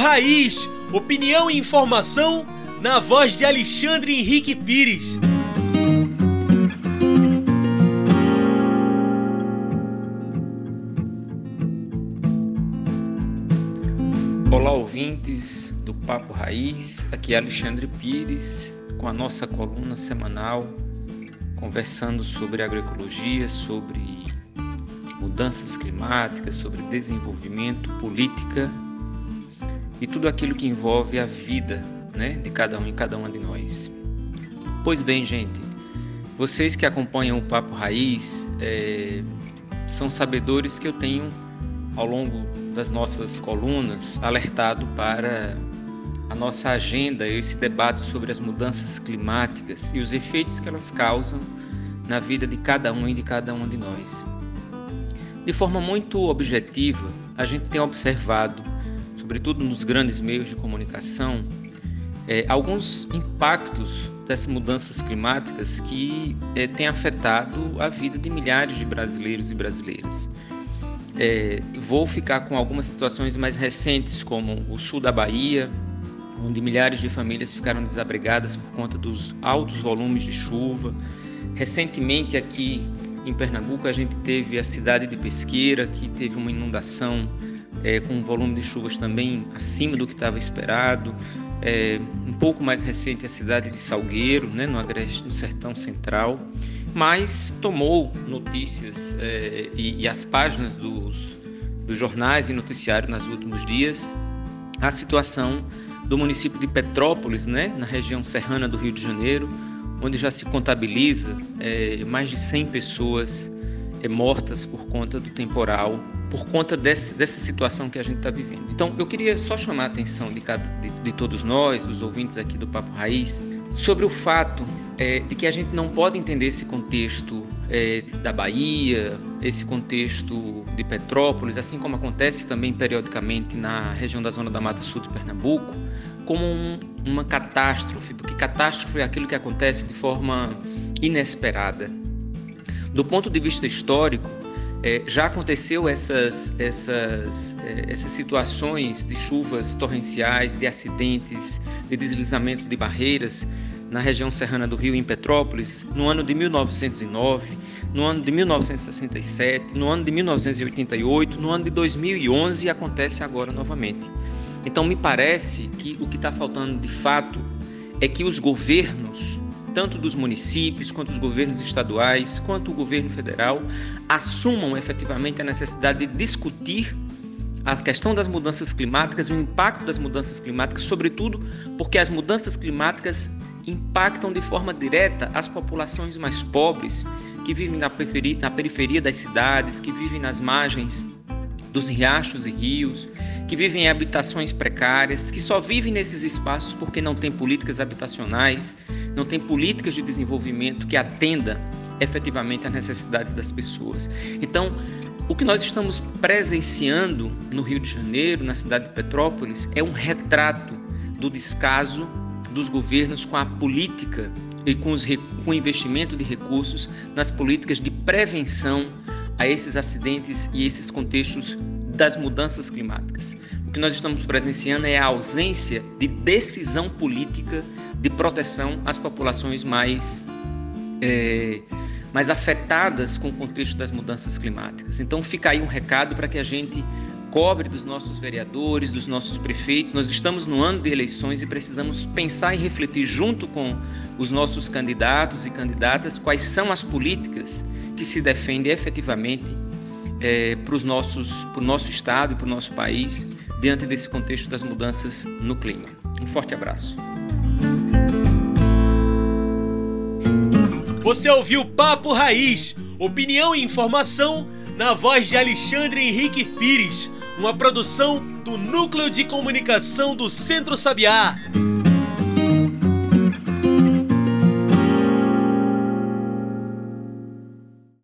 Raiz, opinião e informação na voz de Alexandre Henrique Pires. Olá, ouvintes do Papo Raiz. Aqui é Alexandre Pires com a nossa coluna semanal conversando sobre agroecologia, sobre mudanças climáticas, sobre desenvolvimento, política e tudo aquilo que envolve a vida né, de cada um e cada uma de nós. Pois bem, gente, vocês que acompanham o Papo Raiz é, são sabedores que eu tenho, ao longo das nossas colunas, alertado para a nossa agenda, esse debate sobre as mudanças climáticas e os efeitos que elas causam na vida de cada um e de cada uma de nós. De forma muito objetiva, a gente tem observado, sobretudo nos grandes meios de comunicação, é, alguns impactos dessas mudanças climáticas que é, têm afetado a vida de milhares de brasileiros e brasileiras. É, vou ficar com algumas situações mais recentes, como o sul da Bahia, onde milhares de famílias ficaram desabrigadas por conta dos altos volumes de chuva. Recentemente, aqui em Pernambuco, a gente teve a cidade de Pesqueira, que teve uma inundação é, com um volume de chuvas também acima do que estava esperado. É, um pouco mais recente, a cidade de Salgueiro, né, no Agreste, no Sertão Central, mas tomou notícias é, e, e, as páginas dos, dos jornais e noticiários nos últimos dias a situação do município de Petrópolis, né, na região serrana do Rio de Janeiro, onde já se contabiliza é, mais de 100 pessoas mortas por conta do temporal, por conta desse, dessa situação que a gente está vivendo. Então, eu queria só chamar a atenção de, de, de todos nós, os ouvintes aqui do Papo Raiz, sobre o fato é, de que a gente não pode entender esse contexto é, da Bahia, esse contexto de Petrópolis, assim como acontece também periodicamente na região da Zona da Mata Sul de Pernambuco, como um, uma catástrofe, porque catástrofe é aquilo que acontece de forma inesperada. Do ponto de vista histórico, é, já aconteceu essas, essas, é, essas situações de chuvas torrenciais, de acidentes, de deslizamento de barreiras na região serrana do Rio, em Petrópolis, no ano de 1909, no ano de 1967, no ano de 1988, no ano de 2011 e acontece agora novamente. Então, me parece que o que está faltando de fato é que os governos tanto dos municípios, quanto os governos estaduais, quanto o governo federal, assumam efetivamente a necessidade de discutir a questão das mudanças climáticas o impacto das mudanças climáticas, sobretudo porque as mudanças climáticas impactam de forma direta as populações mais pobres que vivem na periferia, na periferia das cidades, que vivem nas margens dos riachos e rios, que vivem em habitações precárias, que só vivem nesses espaços porque não tem políticas habitacionais, não tem políticas de desenvolvimento que atenda efetivamente às necessidades das pessoas. Então, o que nós estamos presenciando no Rio de Janeiro, na cidade de Petrópolis, é um retrato do descaso dos governos com a política e com, os, com o investimento de recursos nas políticas de prevenção a esses acidentes e esses contextos das mudanças climáticas. O que nós estamos presenciando é a ausência de decisão política de proteção às populações mais, é, mais afetadas com o contexto das mudanças climáticas. Então, fica aí um recado para que a gente cobre dos nossos vereadores, dos nossos prefeitos. Nós estamos no ano de eleições e precisamos pensar e refletir junto com os nossos candidatos e candidatas quais são as políticas que se defendem efetivamente é, para o nosso estado e para o nosso país diante desse contexto das mudanças no clima. Um forte abraço. Você ouviu Papo Raiz, opinião e informação na voz de Alexandre Henrique Pires, uma produção do Núcleo de Comunicação do Centro Sabiá.